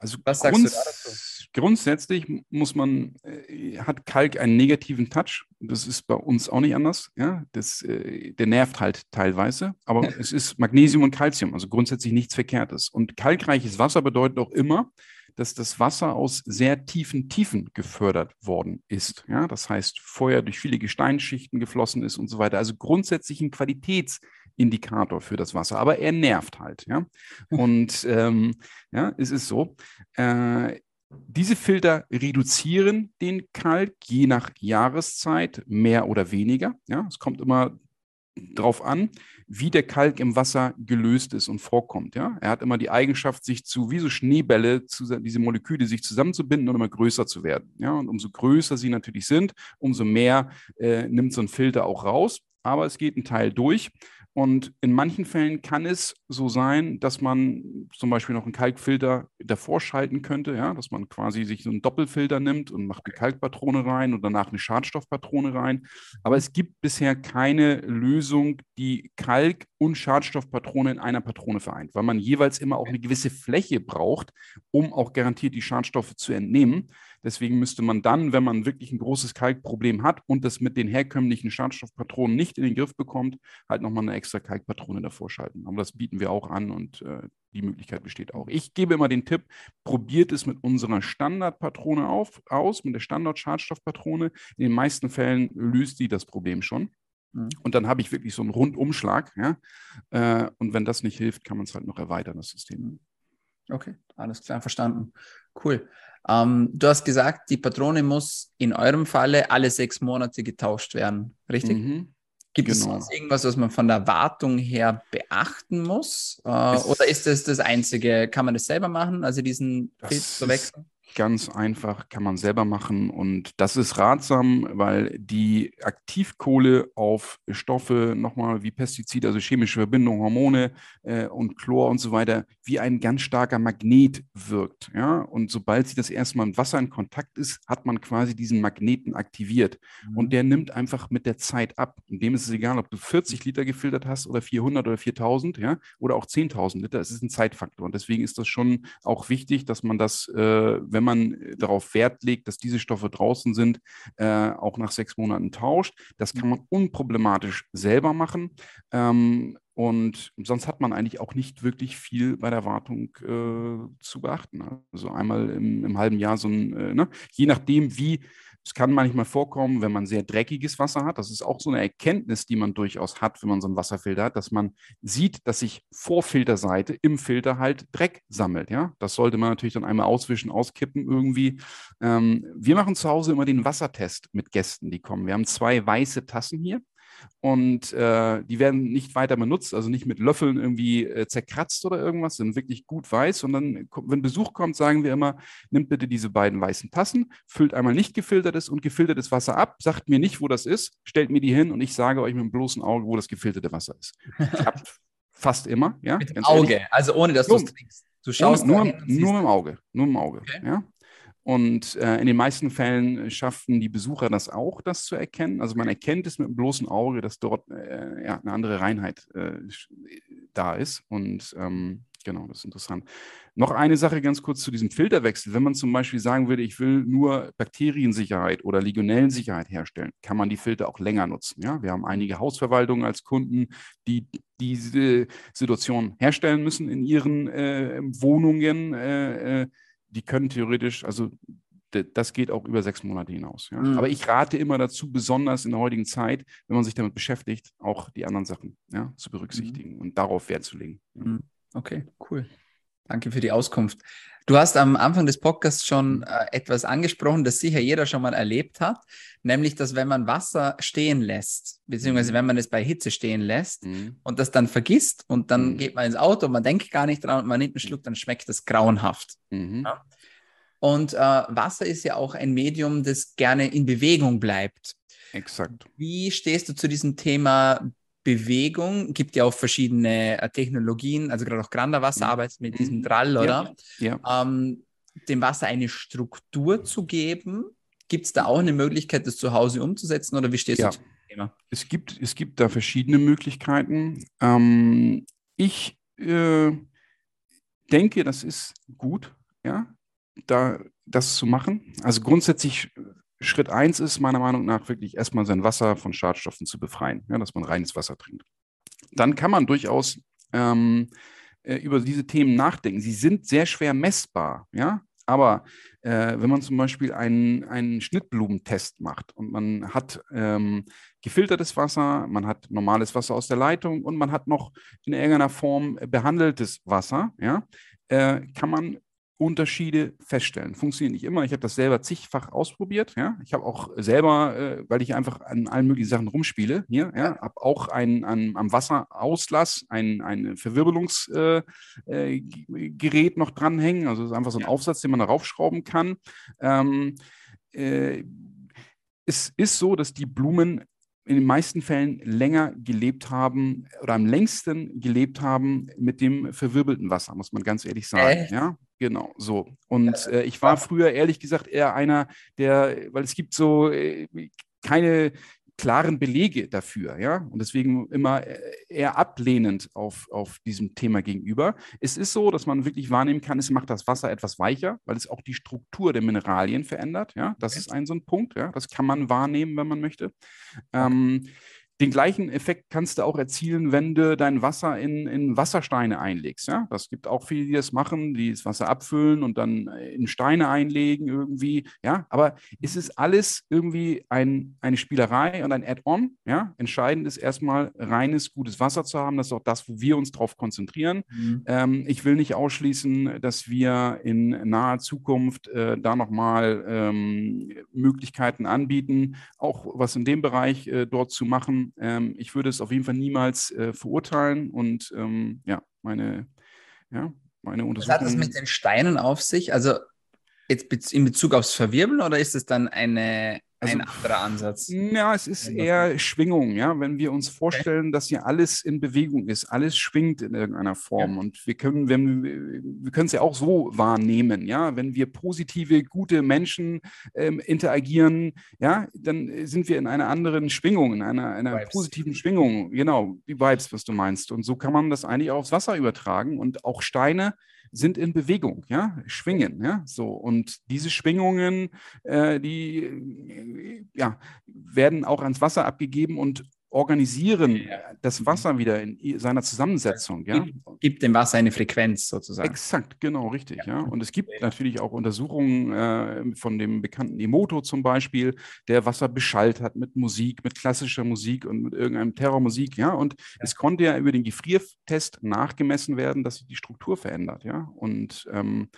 Also Was grunds sagst du grundsätzlich muss man, äh, hat Kalk einen negativen Touch. Das ist bei uns auch nicht anders. Ja? Das, äh, der nervt halt teilweise, aber es ist Magnesium und Calcium, also grundsätzlich nichts Verkehrtes. Und kalkreiches Wasser bedeutet auch immer, dass das Wasser aus sehr tiefen Tiefen gefördert worden ist. Ja? Das heißt, vorher durch viele Gesteinsschichten geflossen ist und so weiter. Also grundsätzlich ein Qualitäts- Indikator für das Wasser, aber er nervt halt. Ja? Und ähm, ja, es ist so. Äh, diese Filter reduzieren den Kalk je nach Jahreszeit mehr oder weniger. Ja, es kommt immer darauf an, wie der Kalk im Wasser gelöst ist und vorkommt. Ja, er hat immer die Eigenschaft, sich zu wie so Schneebälle, zu, diese Moleküle sich zusammenzubinden und immer größer zu werden. Ja, und umso größer sie natürlich sind, umso mehr äh, nimmt so ein Filter auch raus. Aber es geht ein Teil durch und in manchen Fällen kann es so sein, dass man zum Beispiel noch einen Kalkfilter davor schalten könnte, ja, dass man quasi sich so einen Doppelfilter nimmt und macht eine Kalkpatrone rein und danach eine Schadstoffpatrone rein. Aber es gibt bisher keine Lösung, die Kalk und Schadstoffpatrone in einer Patrone vereint, weil man jeweils immer auch eine gewisse Fläche braucht, um auch garantiert die Schadstoffe zu entnehmen. Deswegen müsste man dann, wenn man wirklich ein großes Kalkproblem hat und das mit den herkömmlichen Schadstoffpatronen nicht in den Griff bekommt, halt nochmal eine extra Kalkpatrone davor schalten. Aber das bieten wir auch an und äh, die Möglichkeit besteht auch. Ich gebe immer den Tipp, probiert es mit unserer Standardpatrone auf, aus, mit der Standard-Schadstoffpatrone. In den meisten Fällen löst die das Problem schon. Mhm. Und dann habe ich wirklich so einen Rundumschlag. Ja? Äh, und wenn das nicht hilft, kann man es halt noch erweitern, das System. Okay, alles klar, verstanden. Cool. Ähm, du hast gesagt, die Patrone muss in eurem Falle alle sechs Monate getauscht werden, richtig? Mhm. Gibt genau. es irgendwas, was man von der Wartung her beachten muss? Äh, oder ist das das Einzige? Kann man das selber machen, also diesen Filter zu wechseln? Ganz einfach, kann man selber machen und das ist ratsam, weil die Aktivkohle auf Stoffe nochmal wie Pestizide, also chemische Verbindungen, Hormone äh, und Chlor und so weiter, wie ein ganz starker Magnet wirkt. Ja? Und sobald sie das erste Mal mit Wasser in Kontakt ist, hat man quasi diesen Magneten aktiviert mhm. und der nimmt einfach mit der Zeit ab. Und dem ist es egal, ob du 40 Liter gefiltert hast oder 400 oder 4000 ja? oder auch 10.000 Liter, es ist ein Zeitfaktor und deswegen ist das schon auch wichtig, dass man das, äh, wenn wenn man äh, darauf Wert legt, dass diese Stoffe draußen sind, äh, auch nach sechs Monaten tauscht. Das kann man unproblematisch selber machen. Ähm, und sonst hat man eigentlich auch nicht wirklich viel bei der Wartung äh, zu beachten. Also einmal im, im halben Jahr so ein, äh, ne? je nachdem, wie es kann manchmal vorkommen, wenn man sehr dreckiges Wasser hat. Das ist auch so eine Erkenntnis, die man durchaus hat, wenn man so einen Wasserfilter hat, dass man sieht, dass sich vor Filterseite im Filter halt Dreck sammelt. Ja, das sollte man natürlich dann einmal auswischen, auskippen irgendwie. Ähm, wir machen zu Hause immer den Wassertest mit Gästen, die kommen. Wir haben zwei weiße Tassen hier und äh, die werden nicht weiter benutzt, also nicht mit Löffeln irgendwie äh, zerkratzt oder irgendwas, sind wirklich gut weiß. Und dann, wenn Besuch kommt, sagen wir immer, nimmt bitte diese beiden weißen Tassen, füllt einmal nicht gefiltertes und gefiltertes Wasser ab, sagt mir nicht, wo das ist, stellt mir die hin und ich sage euch mit dem bloßen Auge, wo das gefilterte Wasser ist. Klappt fast immer, ja. Mit dem Auge, ehrlich. also ohne dass du es trinkst. Du schaust nur, nur, nur mit dem Auge, nur mit dem Auge, okay. ja. Und äh, in den meisten Fällen schaffen die Besucher das auch, das zu erkennen. Also man erkennt es mit dem bloßen Auge, dass dort äh, ja, eine andere Reinheit äh, da ist. Und ähm, genau, das ist interessant. Noch eine Sache ganz kurz zu diesem Filterwechsel. Wenn man zum Beispiel sagen würde, ich will nur Bakteriensicherheit oder Legionellensicherheit herstellen, kann man die Filter auch länger nutzen. Ja? Wir haben einige Hausverwaltungen als Kunden, die diese Situation herstellen müssen in ihren äh, Wohnungen äh, äh, die können theoretisch, also das geht auch über sechs Monate hinaus. Ja? Mhm. Aber ich rate immer dazu, besonders in der heutigen Zeit, wenn man sich damit beschäftigt, auch die anderen Sachen ja, zu berücksichtigen mhm. und darauf Wert zu legen. Mhm. Okay, cool. Danke für die Auskunft. Du hast am Anfang des Podcasts schon äh, etwas angesprochen, das sicher jeder schon mal erlebt hat, nämlich, dass wenn man Wasser stehen lässt, beziehungsweise mhm. wenn man es bei Hitze stehen lässt mhm. und das dann vergisst und dann mhm. geht man ins Auto, man denkt gar nicht dran und man nimmt einen Schluck, dann schmeckt das grauenhaft. Mhm. Ja? Und äh, Wasser ist ja auch ein Medium, das gerne in Bewegung bleibt. Exakt. Wie stehst du zu diesem Thema Bewegung? Gibt ja auch verschiedene äh, Technologien, also gerade auch Granderwasser mhm. arbeitet mit diesem Drall, oder? Ja. ja. Ähm, dem Wasser eine Struktur zu geben. Gibt es da auch eine Möglichkeit, das zu Hause umzusetzen oder wie stehst ja. du zu dem Thema? Es gibt, es gibt da verschiedene Möglichkeiten. Ähm, ich äh, denke, das ist gut, ja, da das zu machen. Also grundsätzlich Schritt eins ist meiner Meinung nach wirklich erstmal sein Wasser von Schadstoffen zu befreien, ja, dass man reines Wasser trinkt. Dann kann man durchaus ähm, äh, über diese Themen nachdenken. Sie sind sehr schwer messbar, ja. Aber äh, wenn man zum Beispiel einen, einen Schnittblumentest macht und man hat ähm, gefiltertes Wasser, man hat normales Wasser aus der Leitung und man hat noch in irgendeiner Form behandeltes Wasser, ja, äh, kann man Unterschiede feststellen. Funktioniert nicht immer. Ich habe das selber zigfach ausprobiert. Ja? Ich habe auch selber, äh, weil ich einfach an allen möglichen Sachen rumspiele, hier, ja, habe auch ein, ein, am Wasserauslass ein, ein Verwirbelungsgerät äh, äh, noch dranhängen. Also das ist einfach so ein Aufsatz, den man darauf schrauben kann. Ähm, äh, es ist so, dass die Blumen in den meisten Fällen länger gelebt haben oder am längsten gelebt haben mit dem verwirbelten Wasser, muss man ganz ehrlich sagen. Äh? Ja, genau, so. Und äh, ich war früher ehrlich gesagt eher einer, der, weil es gibt so äh, keine klaren Belege dafür, ja, und deswegen immer äh, eher ablehnend auf, auf diesem Thema gegenüber. Es ist so, dass man wirklich wahrnehmen kann, es macht das Wasser etwas weicher, weil es auch die Struktur der Mineralien verändert, ja, das okay. ist ein so ein Punkt, ja, das kann man wahrnehmen, wenn man möchte. Ähm, den gleichen Effekt kannst du auch erzielen, wenn du dein Wasser in, in Wassersteine einlegst. Ja? Das gibt auch viele, die das machen, die das Wasser abfüllen und dann in Steine einlegen irgendwie. Ja? Aber es ist alles irgendwie ein, eine Spielerei und ein Add-on. Ja? Entscheidend ist erstmal reines, gutes Wasser zu haben. Das ist auch das, wo wir uns drauf konzentrieren. Mhm. Ähm, ich will nicht ausschließen, dass wir in naher Zukunft äh, da nochmal ähm, Möglichkeiten anbieten, auch was in dem Bereich äh, dort zu machen. Ähm, ich würde es auf jeden Fall niemals äh, verurteilen und ähm, ja, meine, ja, meine Untersuchung. Was hat das mit den Steinen auf sich? Also jetzt in Bezug aufs Verwirbeln oder ist es dann eine, also, ein anderer Ansatz. Ja, es ist eher Schwingung, ja. Wenn wir uns vorstellen, okay. dass hier alles in Bewegung ist, alles schwingt in irgendeiner Form. Ja. Und wir können, wenn wir können es ja auch so wahrnehmen, ja. Wenn wir positive, gute Menschen ähm, interagieren, ja, dann sind wir in einer anderen Schwingung, in einer, einer positiven Schwingung. Genau, die Vibes, was du meinst. Und so kann man das eigentlich auch aufs Wasser übertragen. Und auch Steine sind in Bewegung, ja, schwingen, ja, so. Und diese Schwingungen, äh, die äh, ja, werden auch ans Wasser abgegeben und organisieren ja. das Wasser wieder in seiner Zusammensetzung. Ja? Gibt dem Wasser eine Frequenz sozusagen. Exakt, genau, richtig. Ja. ja. Und es gibt natürlich auch Untersuchungen äh, von dem bekannten Emoto zum Beispiel, der Wasser beschallt hat mit Musik, mit klassischer Musik und mit irgendeinem Terrormusik. Ja. Und ja. es konnte ja über den Gefriertest nachgemessen werden, dass sich die Struktur verändert. Ja. Und ähm,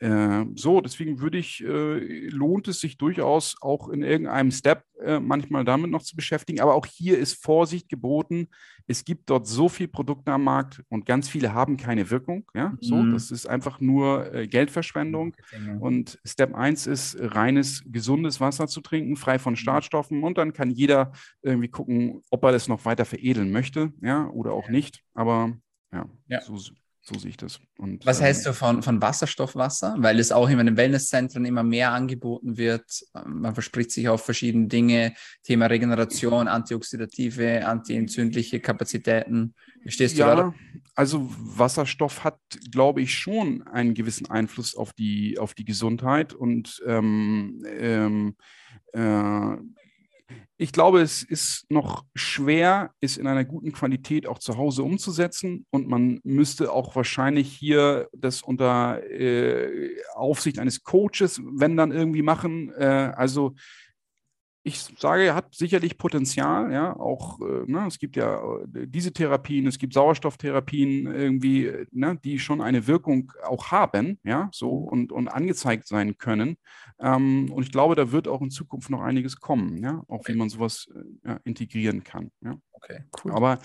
äh, so, deswegen würde ich, äh, lohnt es sich durchaus auch in irgendeinem Step äh, manchmal damit noch zu beschäftigen. Aber auch hier ist Vorsicht geboten. Es gibt dort so viele Produkte am Markt und ganz viele haben keine Wirkung. Ja, mhm. so, das ist einfach nur äh, Geldverschwendung. Mhm. Und Step 1 ist reines, gesundes Wasser zu trinken, frei von mhm. Schadstoffen. Und dann kann jeder irgendwie gucken, ob er das noch weiter veredeln möchte, ja, oder auch nicht. Aber ja, ja. so so sehe ich das. Und, Was hältst ähm, du von, von Wasserstoffwasser? Weil es auch in den Wellnesszentren immer mehr angeboten wird. Man verspricht sich auf verschiedene Dinge. Thema Regeneration, antioxidative, antientzündliche Kapazitäten. Wie stehst ja, du da? Also Wasserstoff hat, glaube ich, schon einen gewissen Einfluss auf die, auf die Gesundheit. Und ähm, ähm, äh, ich glaube, es ist noch schwer, es in einer guten Qualität auch zu Hause umzusetzen und man müsste auch wahrscheinlich hier das unter äh, Aufsicht eines Coaches, wenn dann irgendwie machen. Äh, also ich sage, er hat sicherlich Potenzial, ja, auch, äh, ne, es gibt ja äh, diese Therapien, es gibt Sauerstofftherapien irgendwie, ne, die schon eine Wirkung auch haben, ja, so und, und angezeigt sein können. Ähm, und ich glaube, da wird auch in Zukunft noch einiges kommen, ja, auch wie man sowas äh, integrieren kann, ja. Okay, cool. Aber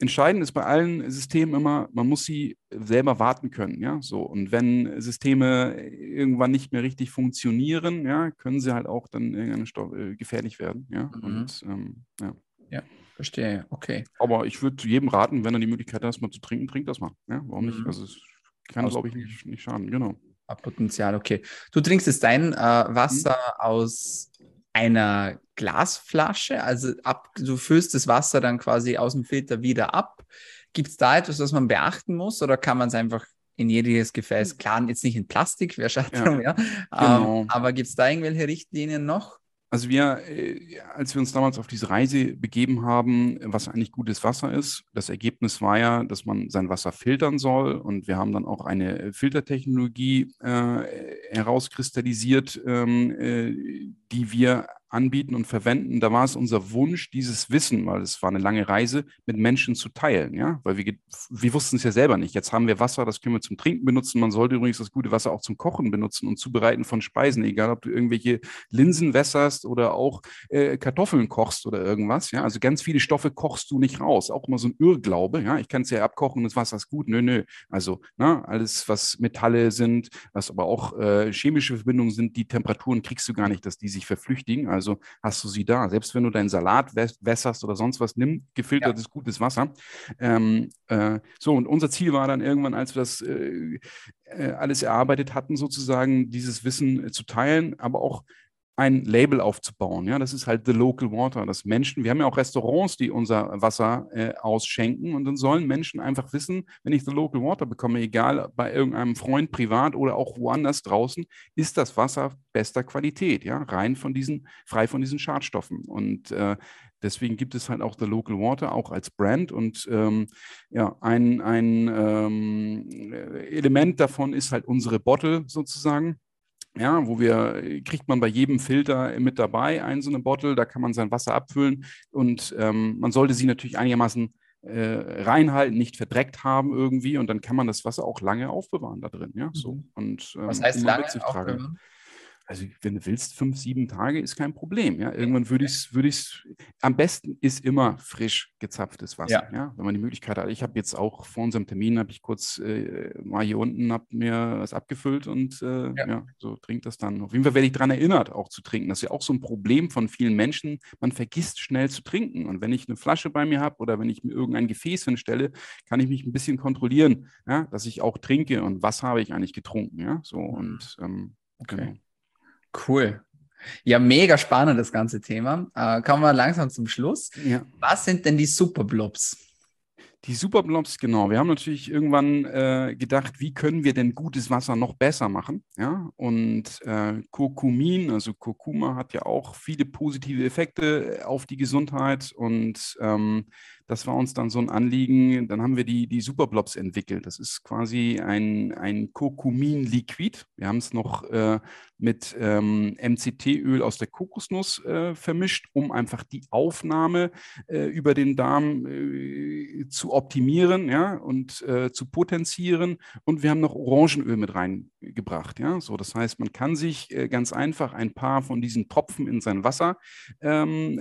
entscheidend ist bei allen Systemen immer, man muss sie selber warten können, ja, so. Und wenn Systeme irgendwann nicht mehr richtig funktionieren, ja, können sie halt auch dann irgendeine Stoff, äh, gefährlich werden, ja. Mhm. Und ähm, ja. Ja, verstehe, okay. Aber ich würde jedem raten, wenn er die Möglichkeit hat, mal zu trinken, trinkt das mal. Ja, warum mhm. nicht? Also es kann, glaube ich, nicht, nicht schaden, genau. Potenzial, okay. Du trinkst jetzt dein äh, Wasser mhm. aus einer Glasflasche, also ab, du füllst das Wasser dann quasi aus dem Filter wieder ab. Gibt es da etwas, was man beachten muss oder kann man es einfach in jedes Gefäß. Hm. Klar, jetzt nicht in Plastik, wäre schade ja, ja. Genau. Ähm, aber gibt es da irgendwelche Richtlinien noch? Also wir, äh, als wir uns damals auf diese Reise begeben haben, was eigentlich gutes Wasser ist, das Ergebnis war ja, dass man sein Wasser filtern soll und wir haben dann auch eine Filtertechnologie äh, herauskristallisiert, ähm, äh, die wir anbieten und verwenden. Da war es unser Wunsch, dieses Wissen, weil es war eine lange Reise, mit Menschen zu teilen, ja, weil wir, wir wussten es ja selber nicht. Jetzt haben wir Wasser, das können wir zum Trinken benutzen. Man sollte übrigens das gute Wasser auch zum Kochen benutzen und Zubereiten von Speisen, egal ob du irgendwelche Linsen wässerst oder auch äh, Kartoffeln kochst oder irgendwas, ja. Also ganz viele Stoffe kochst du nicht raus. Auch immer so ein Irrglaube, ja. Ich kann es ja abkochen, das Wasser ist gut. Nö, nö. Also, na, ne, alles, was Metalle sind, was aber auch äh, chemische Verbindungen sind, die Temperaturen kriegst du gar nicht, dass die sich verflüchtigen. Also also hast du sie da. Selbst wenn du deinen Salat wässerst oder sonst was, nimm gefiltertes, ja. gutes Wasser. Ähm, äh, so, und unser Ziel war dann irgendwann, als wir das äh, äh alles erarbeitet hatten, sozusagen dieses Wissen äh, zu teilen, aber auch ein Label aufzubauen. Ja, das ist halt the local water, dass Menschen, wir haben ja auch Restaurants, die unser Wasser äh, ausschenken und dann sollen Menschen einfach wissen, wenn ich the local water bekomme, egal bei irgendeinem Freund privat oder auch woanders draußen, ist das Wasser bester Qualität, ja, rein von diesen, frei von diesen Schadstoffen. Und äh, deswegen gibt es halt auch The Local Water auch als Brand und ähm, ja, ein, ein ähm, Element davon ist halt unsere Bottle sozusagen ja, wo wir, kriegt man bei jedem Filter mit dabei, ein so eine Bottle, da kann man sein Wasser abfüllen und ähm, man sollte sie natürlich einigermaßen äh, reinhalten, nicht verdreckt haben irgendwie und dann kann man das Wasser auch lange aufbewahren da drin, ja, so. Mhm. Und, ähm, Was heißt lange aufbewahren? Also wenn du willst, fünf, sieben Tage ist kein Problem. Ja? Irgendwann würde ich es, würde ich am besten ist immer frisch gezapftes Wasser. Ja. ja? Wenn man die Möglichkeit hat. Ich habe jetzt auch vor unserem Termin, habe ich kurz äh, mal hier unten, habe mir was abgefüllt und äh, ja. ja. so trinkt das dann. Auf jeden Fall werde ich daran erinnert, auch zu trinken. Das ist ja auch so ein Problem von vielen Menschen. Man vergisst schnell zu trinken. Und wenn ich eine Flasche bei mir habe oder wenn ich mir irgendein Gefäß hinstelle, kann ich mich ein bisschen kontrollieren, ja? dass ich auch trinke und was habe ich eigentlich getrunken. Ja? So mhm. und ähm, okay. Genau. Cool. Ja, mega spannend das ganze Thema. Äh, kommen wir langsam zum Schluss. Ja. Was sind denn die Superblobs? Die Superblobs, genau. Wir haben natürlich irgendwann äh, gedacht, wie können wir denn gutes Wasser noch besser machen? Ja, und äh, Kurkumin, also Kurkuma, hat ja auch viele positive Effekte auf die Gesundheit und ähm, das war uns dann so ein Anliegen. Dann haben wir die, die Superblobs entwickelt. Das ist quasi ein, ein Kurkumin-Liquid. Wir haben es noch äh, mit ähm, MCT-Öl aus der Kokosnuss äh, vermischt, um einfach die Aufnahme äh, über den Darm äh, zu optimieren ja, und äh, zu potenzieren. Und wir haben noch Orangenöl mit reingebracht. Ja? So, das heißt, man kann sich äh, ganz einfach ein paar von diesen Tropfen in sein Wasser ähm,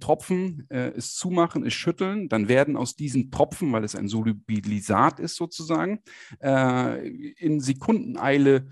tropfen, es zumachen, es schütteln dann werden aus diesen Tropfen, weil es ein Solubilisat ist sozusagen, äh, in Sekundeneile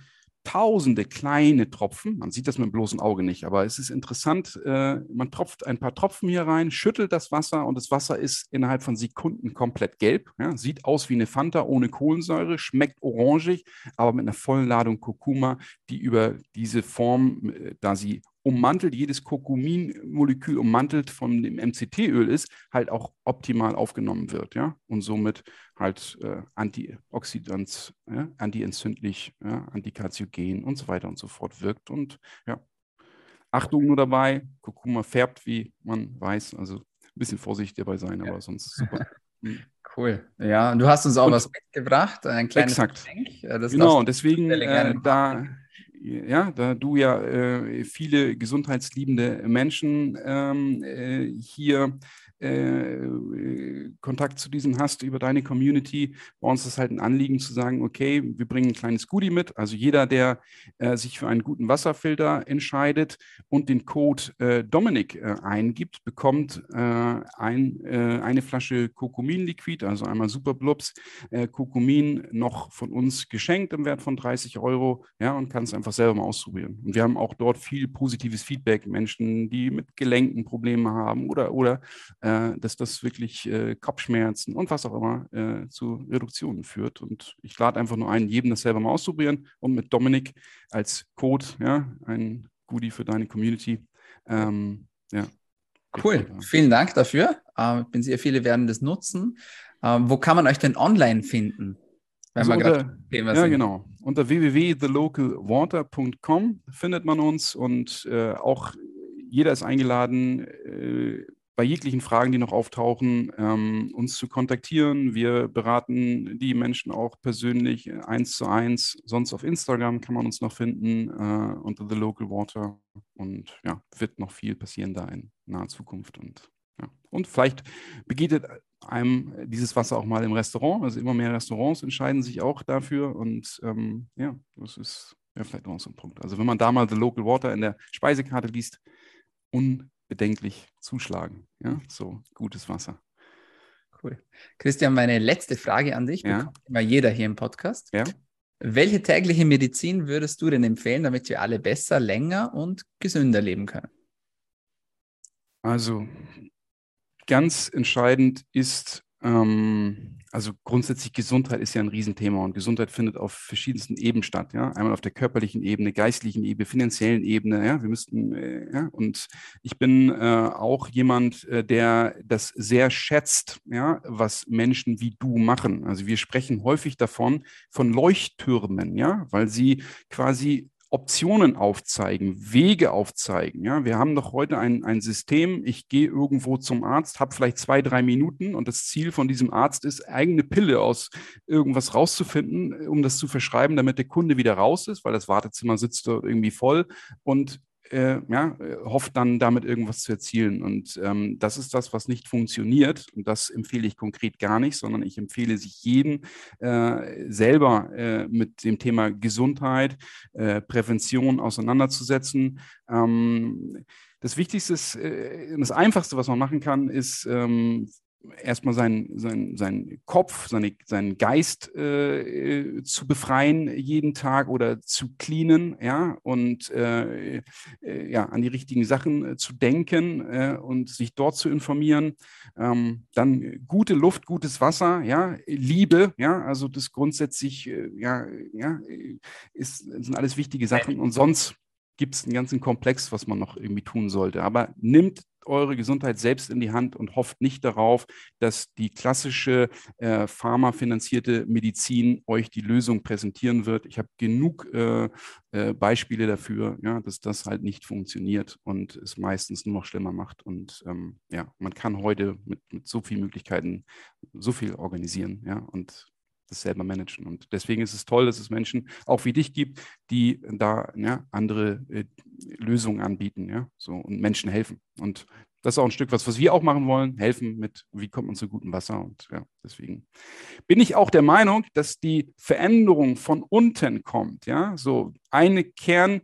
tausende kleine Tropfen. Man sieht das mit dem bloßen Auge nicht, aber es ist interessant. Äh, man tropft ein paar Tropfen hier rein, schüttelt das Wasser und das Wasser ist innerhalb von Sekunden komplett gelb. Ja, sieht aus wie eine Fanta ohne Kohlensäure, schmeckt orangig, aber mit einer vollen Ladung Kurkuma, die über diese Form, äh, da sie ummantelt, jedes Kurkumin-Molekül ummantelt von dem MCT-Öl ist, halt auch optimal aufgenommen wird, ja, und somit halt äh, Antioxidant, ja? antientzündlich, ja? antikarzogen und so weiter und so fort wirkt. Und ja, Achtung nur dabei, Kurkuma färbt, wie man weiß, also ein bisschen vorsichtig dabei sein, aber sonst super. Mhm. Cool. Ja, du hast uns auch und, was mitgebracht, ein kleines exakt. Geschenk. genau, und deswegen äh, da ja, da du ja äh, viele gesundheitsliebende Menschen ähm, äh, hier äh, Kontakt zu diesen hast über deine Community, bei uns ist halt ein Anliegen zu sagen, okay, wir bringen ein kleines Goodie mit. Also jeder, der äh, sich für einen guten Wasserfilter entscheidet und den Code äh, Dominik äh, eingibt, bekommt äh, ein, äh, eine Flasche Kokumin-Liquid, also einmal Superblubs, Kokumin noch von uns geschenkt im Wert von 30 Euro, ja, und kann es einfach selber mal ausprobieren. Und wir haben auch dort viel positives Feedback, Menschen, die mit Gelenken Probleme haben oder, oder äh, dass das wirklich äh, Kopfschmerzen und was auch immer äh, zu Reduktionen führt. Und ich lade einfach nur ein, jedem das selber mal auszuprobieren und mit Dominik als Code, ja, ein Goodie für deine Community. Ähm, ja. Cool, vielen Dank dafür. Ich bin sehr viele werden das nutzen. Ähm, wo kann man euch denn online finden? Wenn also unter, ja, sind. genau. Unter www.thelocalwater.com findet man uns und äh, auch jeder ist eingeladen, äh, bei jeglichen Fragen, die noch auftauchen, ähm, uns zu kontaktieren. Wir beraten die Menschen auch persönlich äh, eins zu eins. Sonst auf Instagram kann man uns noch finden äh, unter The Local Water. Und ja, wird noch viel passieren da in naher Zukunft. Und, ja. und vielleicht begegnet einem dieses Wasser auch mal im Restaurant. Also immer mehr Restaurants entscheiden sich auch dafür. Und ähm, ja, das ist ja vielleicht auch so ein Punkt. Also wenn man da mal The Local Water in der Speisekarte liest, un bedenklich zuschlagen. Ja, so gutes Wasser. Cool. Christian, meine letzte Frage an dich, ja? immer jeder hier im Podcast. Ja? Welche tägliche Medizin würdest du denn empfehlen, damit wir alle besser, länger und gesünder leben können? Also ganz entscheidend ist ähm, also grundsätzlich Gesundheit ist ja ein Riesenthema und Gesundheit findet auf verschiedensten Ebenen statt. Ja? Einmal auf der körperlichen Ebene, geistlichen Ebene, finanziellen Ebene. Ja? Wir müssten, äh, ja? und ich bin äh, auch jemand, äh, der das sehr schätzt, ja? was Menschen wie du machen. Also wir sprechen häufig davon, von Leuchttürmen, ja, weil sie quasi Optionen aufzeigen, Wege aufzeigen. Ja, wir haben doch heute ein, ein System, ich gehe irgendwo zum Arzt, habe vielleicht zwei, drei Minuten und das Ziel von diesem Arzt ist, eigene Pille aus irgendwas rauszufinden, um das zu verschreiben, damit der Kunde wieder raus ist, weil das Wartezimmer sitzt dort irgendwie voll und äh, ja, hofft dann damit irgendwas zu erzielen. Und ähm, das ist das, was nicht funktioniert. Und das empfehle ich konkret gar nicht, sondern ich empfehle sich jeden äh, selber äh, mit dem Thema Gesundheit, äh, Prävention auseinanderzusetzen. Ähm, das Wichtigste ist, äh, das Einfachste, was man machen kann, ist ähm, erstmal seinen sein, sein Kopf, seine, seinen Geist äh, zu befreien jeden Tag oder zu cleanen, ja, und äh, äh, ja, an die richtigen Sachen äh, zu denken äh, und sich dort zu informieren. Ähm, dann gute Luft, gutes Wasser, ja, Liebe, ja, also das grundsätzlich, äh, ja, ja, ist, sind alles wichtige Sachen und sonst gibt es einen ganzen Komplex, was man noch irgendwie tun sollte. Aber nimmt eure Gesundheit selbst in die Hand und hofft nicht darauf, dass die klassische äh, pharmafinanzierte Medizin euch die Lösung präsentieren wird. Ich habe genug äh, äh, Beispiele dafür, ja, dass das halt nicht funktioniert und es meistens nur noch schlimmer macht. Und ähm, ja, man kann heute mit, mit so vielen Möglichkeiten so viel organisieren, ja, und das selber managen. Und deswegen ist es toll, dass es Menschen auch wie dich gibt, die da ja, andere äh, Lösungen anbieten, ja, so und Menschen helfen. Und das ist auch ein Stück was, was wir auch machen wollen, helfen mit, wie kommt man zu gutem Wasser. Und ja, deswegen bin ich auch der Meinung, dass die Veränderung von unten kommt. Ja, so eine Kern-DNA-Thema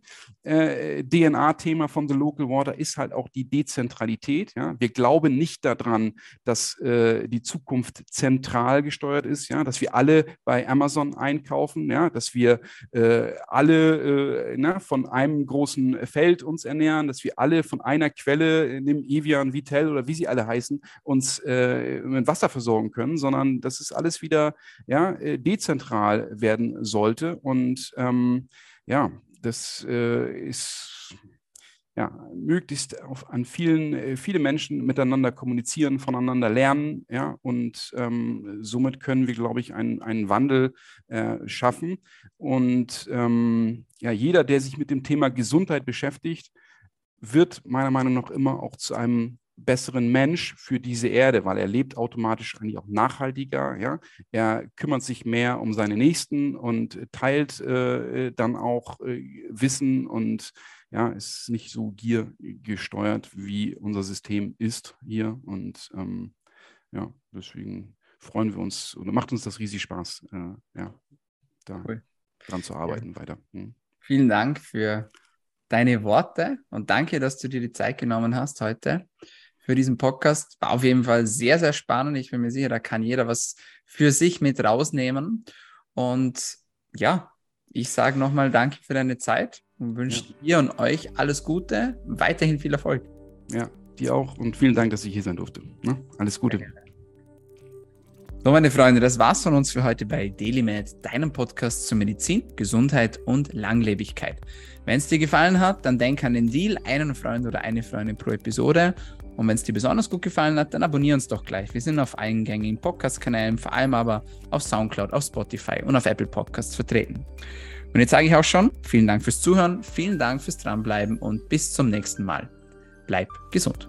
äh, von The Local Water ist halt auch die Dezentralität. Ja, wir glauben nicht daran, dass äh, die Zukunft zentral gesteuert ist. Ja, dass wir alle bei Amazon einkaufen. Ja, dass wir äh, alle äh, na, von einem großen Feld uns ernähren, dass wir alle von einer Quelle in dem Evian, Vitel oder wie sie alle heißen, uns äh, mit Wasser versorgen können, sondern dass es alles wieder ja, äh, dezentral werden sollte. Und ähm, ja, das äh, ist ja, möglichst auf, an vielen, äh, viele Menschen miteinander kommunizieren, voneinander lernen, ja, und ähm, somit können wir, glaube ich, einen, einen Wandel äh, schaffen. Und ähm, ja, jeder, der sich mit dem Thema Gesundheit beschäftigt, wird meiner Meinung nach immer auch zu einem besseren Mensch für diese Erde, weil er lebt automatisch eigentlich auch nachhaltiger. Ja? Er kümmert sich mehr um seine Nächsten und teilt äh, dann auch äh, Wissen und ja, ist nicht so giergesteuert, wie unser System ist hier. Und ähm, ja, deswegen freuen wir uns oder macht uns das riesig Spaß, äh, ja, da cool. dran zu arbeiten ja. weiter. Hm. Vielen Dank für deine Worte und danke, dass du dir die Zeit genommen hast heute für diesen Podcast. War auf jeden Fall sehr, sehr spannend. Ich bin mir sicher, da kann jeder was für sich mit rausnehmen. Und ja, ich sage nochmal danke für deine Zeit und wünsche ja. dir und euch alles Gute, weiterhin viel Erfolg. Ja, dir auch und vielen Dank, dass ich hier sein durfte. Ne? Alles Gute. So, meine Freunde, das war's von uns für heute bei DailyMed, deinem Podcast zur Medizin, Gesundheit und Langlebigkeit. Wenn es dir gefallen hat, dann denk an den Deal, einen Freund oder eine Freundin pro Episode. Und wenn es dir besonders gut gefallen hat, dann abonniere uns doch gleich. Wir sind auf allen gängigen Podcast-Kanälen, vor allem aber auf Soundcloud, auf Spotify und auf Apple Podcasts vertreten. Und jetzt sage ich auch schon, vielen Dank fürs Zuhören, vielen Dank fürs Dranbleiben und bis zum nächsten Mal. Bleib gesund.